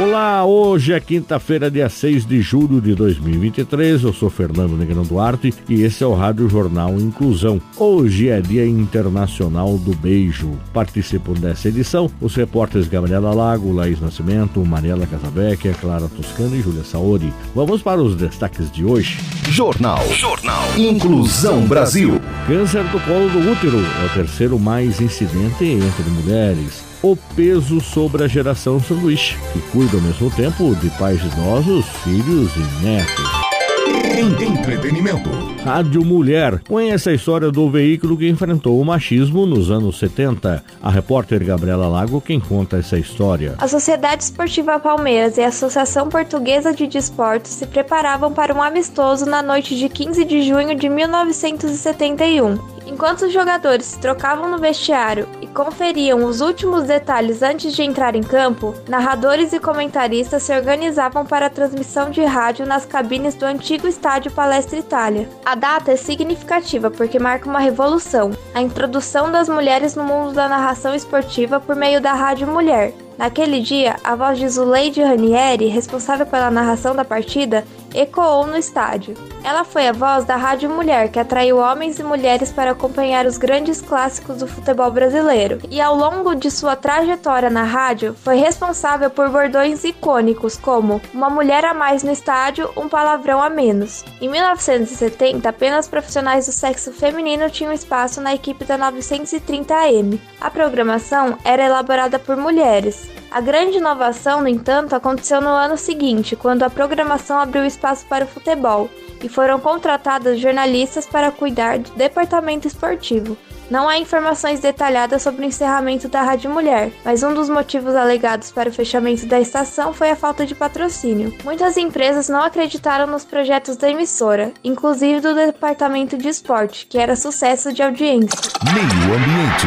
Olá, hoje é quinta-feira, dia 6 de julho de 2023. Eu sou Fernando Negrão Duarte e esse é o Rádio Jornal Inclusão. Hoje é Dia Internacional do Beijo. Participam dessa edição os repórteres Gabriela Lago, Laís Nascimento, Mariela Casabecchia, Clara Toscano e Júlia Saori. Vamos para os destaques de hoje. Jornal. Jornal. Inclusão Brasil. Câncer do colo do útero é o terceiro mais incidente entre mulheres o peso sobre a geração sanduíche, que cuida ao mesmo tempo de pais idosos, filhos e netos. Entretenimento. Rádio Mulher. Conheça a história do veículo que enfrentou o machismo nos anos 70. A repórter Gabriela Lago quem conta essa história. A Sociedade Esportiva Palmeiras e a Associação Portuguesa de Desportos se preparavam para um amistoso na noite de 15 de junho de 1971. Enquanto os jogadores se trocavam no vestiário conferiam os últimos detalhes antes de entrar em campo, narradores e comentaristas se organizavam para a transmissão de rádio nas cabines do antigo estádio Palestra Itália. A data é significativa porque marca uma revolução, a introdução das mulheres no mundo da narração esportiva por meio da Rádio Mulher, Naquele dia, a voz de Zuleide Ranieri, responsável pela narração da partida, ecoou no estádio. Ela foi a voz da Rádio Mulher, que atraiu homens e mulheres para acompanhar os grandes clássicos do futebol brasileiro, e ao longo de sua trajetória na rádio, foi responsável por bordões icônicos como Uma mulher a mais no estádio, um palavrão a menos. Em 1970, apenas profissionais do sexo feminino tinham espaço na equipe da 930 AM. A programação era elaborada por mulheres. A grande inovação, no entanto, aconteceu no ano seguinte, quando a programação abriu espaço para o futebol e foram contratados jornalistas para cuidar do departamento esportivo. Não há informações detalhadas sobre o encerramento da Rádio Mulher, mas um dos motivos alegados para o fechamento da estação foi a falta de patrocínio. Muitas empresas não acreditaram nos projetos da emissora, inclusive do departamento de esporte, que era sucesso de audiência. Meio Ambiente.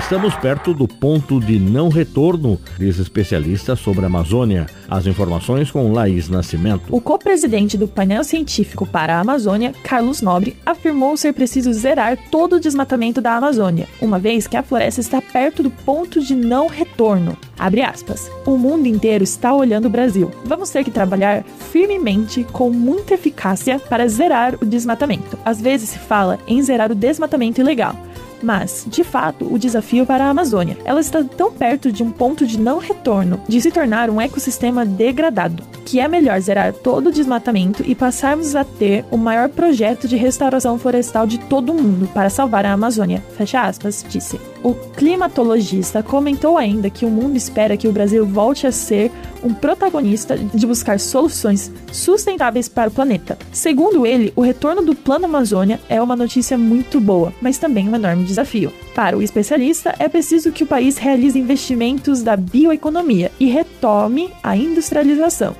Estamos perto do ponto de não retorno, diz especialista sobre a Amazônia. As informações com Laís Nascimento. O co-presidente do painel científico para a Amazônia, Carlos Nobre, afirmou ser preciso zerar todo o desmatamento da Amazônia, uma vez que a floresta está perto do ponto de não retorno. Abre aspas. O mundo inteiro está olhando o Brasil. Vamos ter que trabalhar firmemente com muita eficácia para zerar o desmatamento. Às vezes se fala em zerar o desmatamento ilegal mas, de fato, o desafio para a Amazônia. Ela está tão perto de um ponto de não retorno, de se tornar um ecossistema degradado, que é melhor zerar todo o desmatamento e passarmos a ter o maior projeto de restauração florestal de todo o mundo para salvar a Amazônia. Fecha aspas, disse. O climatologista comentou ainda que o mundo espera que o Brasil volte a ser um protagonista de buscar soluções sustentáveis para o planeta. Segundo ele, o retorno do Plano Amazônia é uma notícia muito boa, mas também um enorme desafio. Para o especialista, é preciso que o país realize investimentos da bioeconomia e retome a industrialização.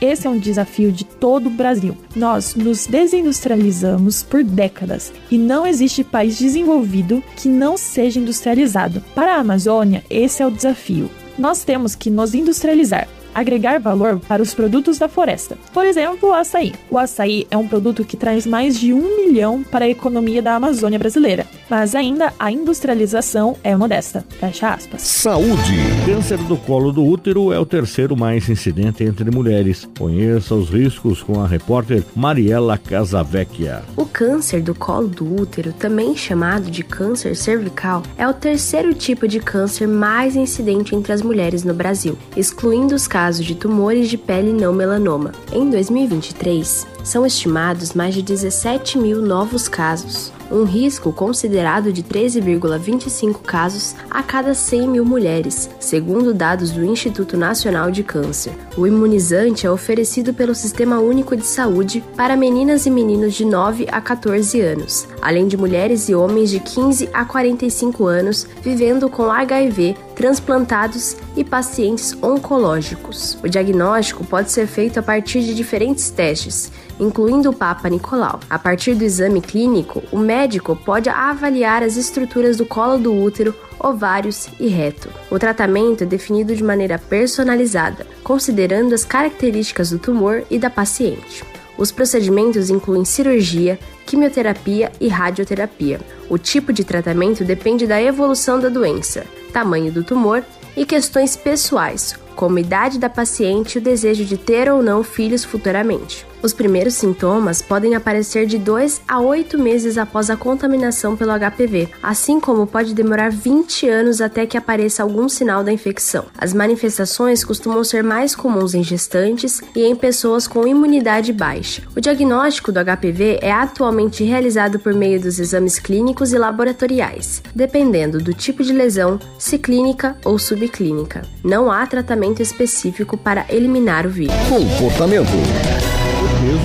Esse é um desafio de todo o Brasil. Nós nos desindustrializamos por décadas e não existe país desenvolvido que não seja industrializado. Para a Amazônia, esse é o desafio. Nós temos que nos industrializar agregar valor para os produtos da floresta. Por exemplo, o açaí. O açaí é um produto que traz mais de um milhão para a economia da Amazônia brasileira, mas ainda a industrialização é modesta. Fecha aspas. Saúde. Câncer do colo do útero é o terceiro mais incidente entre mulheres. Conheça os riscos com a repórter Mariela Casavecchia. O câncer do colo do útero, também chamado de câncer cervical, é o terceiro tipo de câncer mais incidente entre as mulheres no Brasil, excluindo os casos casos de tumores de pele não melanoma. Em 2023, são estimados mais de 17 mil novos casos, um risco considerado de 13,25 casos a cada 100 mil mulheres, segundo dados do Instituto Nacional de Câncer. O imunizante é oferecido pelo Sistema Único de Saúde para meninas e meninos de 9 a 14 anos, além de mulheres e homens de 15 a 45 anos vivendo com HIV transplantados e pacientes oncológicos. O diagnóstico pode ser feito a partir de diferentes testes, incluindo o Papa Nicolau. A partir do exame clínico, o médico pode avaliar as estruturas do colo do útero, ovários e reto. O tratamento é definido de maneira personalizada, considerando as características do tumor e da paciente. Os procedimentos incluem cirurgia, quimioterapia e radioterapia. O tipo de tratamento depende da evolução da doença, tamanho do tumor e questões pessoais, como idade da paciente e o desejo de ter ou não filhos futuramente. Os primeiros sintomas podem aparecer de 2 a 8 meses após a contaminação pelo HPV, assim como pode demorar 20 anos até que apareça algum sinal da infecção. As manifestações costumam ser mais comuns em gestantes e em pessoas com imunidade baixa. O diagnóstico do HPV é atualmente realizado por meio dos exames clínicos e laboratoriais, dependendo do tipo de lesão, se clínica ou subclínica. Não há tratamento específico para eliminar o vírus. Comportamento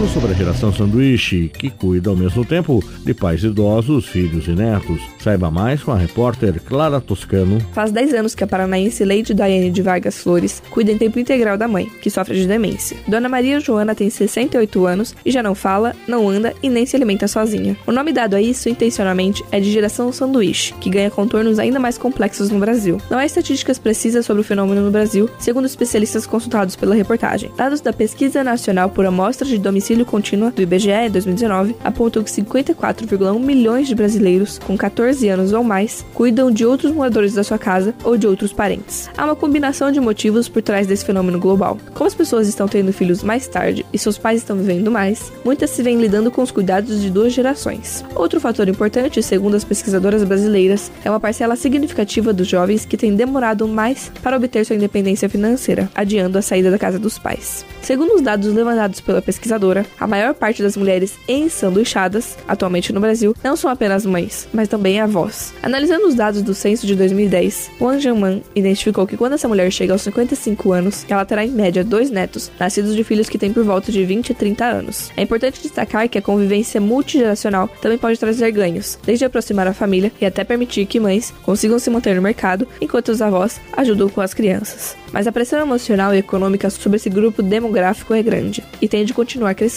mesmo sobre a geração sanduíche, que cuida ao mesmo tempo de pais idosos, filhos e netos. Saiba mais com a repórter Clara Toscano. Faz 10 anos que a paranaense Leide Daiane de Vargas Flores cuida em tempo integral da mãe, que sofre de demência. Dona Maria Joana tem 68 anos e já não fala, não anda e nem se alimenta sozinha. O nome dado a isso, intencionalmente, é de geração sanduíche, que ganha contornos ainda mais complexos no Brasil. Não há estatísticas precisas sobre o fenômeno no Brasil, segundo especialistas consultados pela reportagem. Dados da Pesquisa Nacional por Amostra de Domicílio Contínua do IBGE 2019 apontam que 54,1 milhões de brasileiros com 14 anos ou mais cuidam de outros moradores da sua casa ou de outros parentes. Há uma combinação de motivos por trás desse fenômeno global. Como as pessoas estão tendo filhos mais tarde e seus pais estão vivendo mais, muitas se vêm lidando com os cuidados de duas gerações. Outro fator importante, segundo as pesquisadoras brasileiras, é uma parcela significativa dos jovens que têm demorado mais para obter sua independência financeira, adiando a saída da casa dos pais. Segundo os dados levantados pela pesquisadora, a maior parte das mulheres ensanduichadas, atualmente no Brasil, não são apenas mães, mas também avós. Analisando os dados do censo de 2010, Wang Jianman identificou que quando essa mulher chega aos 55 anos, ela terá em média dois netos, nascidos de filhos que têm por volta de 20 e 30 anos. É importante destacar que a convivência multigeracional também pode trazer ganhos, desde aproximar a família e até permitir que mães consigam se manter no mercado, enquanto os avós ajudam com as crianças mas a pressão emocional e econômica sobre esse grupo demográfico é grande e tende a continuar crescendo.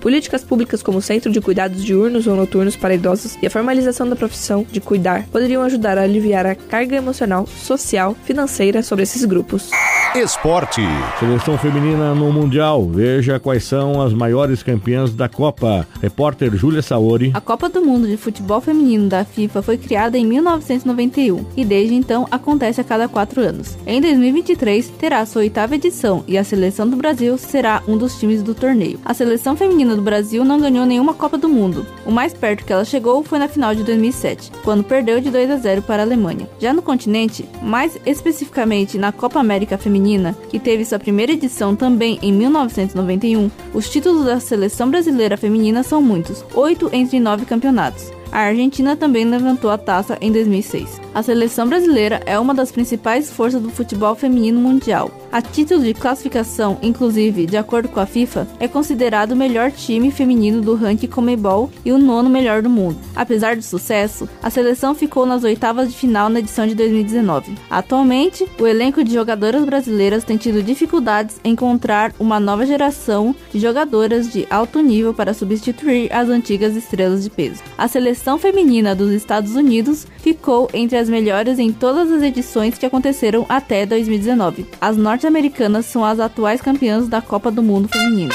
Políticas públicas como o Centro de Cuidados Diurnos ou Noturnos para Idosos e a formalização da profissão de cuidar poderiam ajudar a aliviar a carga emocional, social, financeira sobre esses grupos. Esporte. Seleção feminina no Mundial. Veja quais são as maiores campeãs da Copa. Repórter Júlia Saori. A Copa do Mundo de Futebol Feminino da FIFA foi criada em 1991 e desde então acontece a cada quatro anos. Em 2023 terá sua oitava edição e a seleção do Brasil será um dos times do torneio. A seleção feminina do Brasil não ganhou nenhuma Copa do Mundo. O mais perto que ela chegou foi na final de 2007, quando perdeu de 2 a 0 para a Alemanha. Já no continente, mais especificamente na Copa América Feminina, Feminina, que teve sua primeira edição também em 1991, os títulos da seleção brasileira feminina são muitos, oito entre nove campeonatos. A Argentina também levantou a taça em 2006. A seleção brasileira é uma das principais forças do futebol feminino mundial. A título de classificação, inclusive, de acordo com a FIFA, é considerado o melhor time feminino do ranking Comebol e o nono melhor do mundo. Apesar do sucesso, a seleção ficou nas oitavas de final na edição de 2019. Atualmente, o elenco de jogadoras brasileiras tem tido dificuldades em encontrar uma nova geração de jogadoras de alto nível para substituir as antigas estrelas de peso. A seleção feminina dos Estados Unidos ficou entre as melhores em todas as edições que aconteceram até 2019. As norte-americanas são as atuais campeãs da Copa do Mundo Feminina.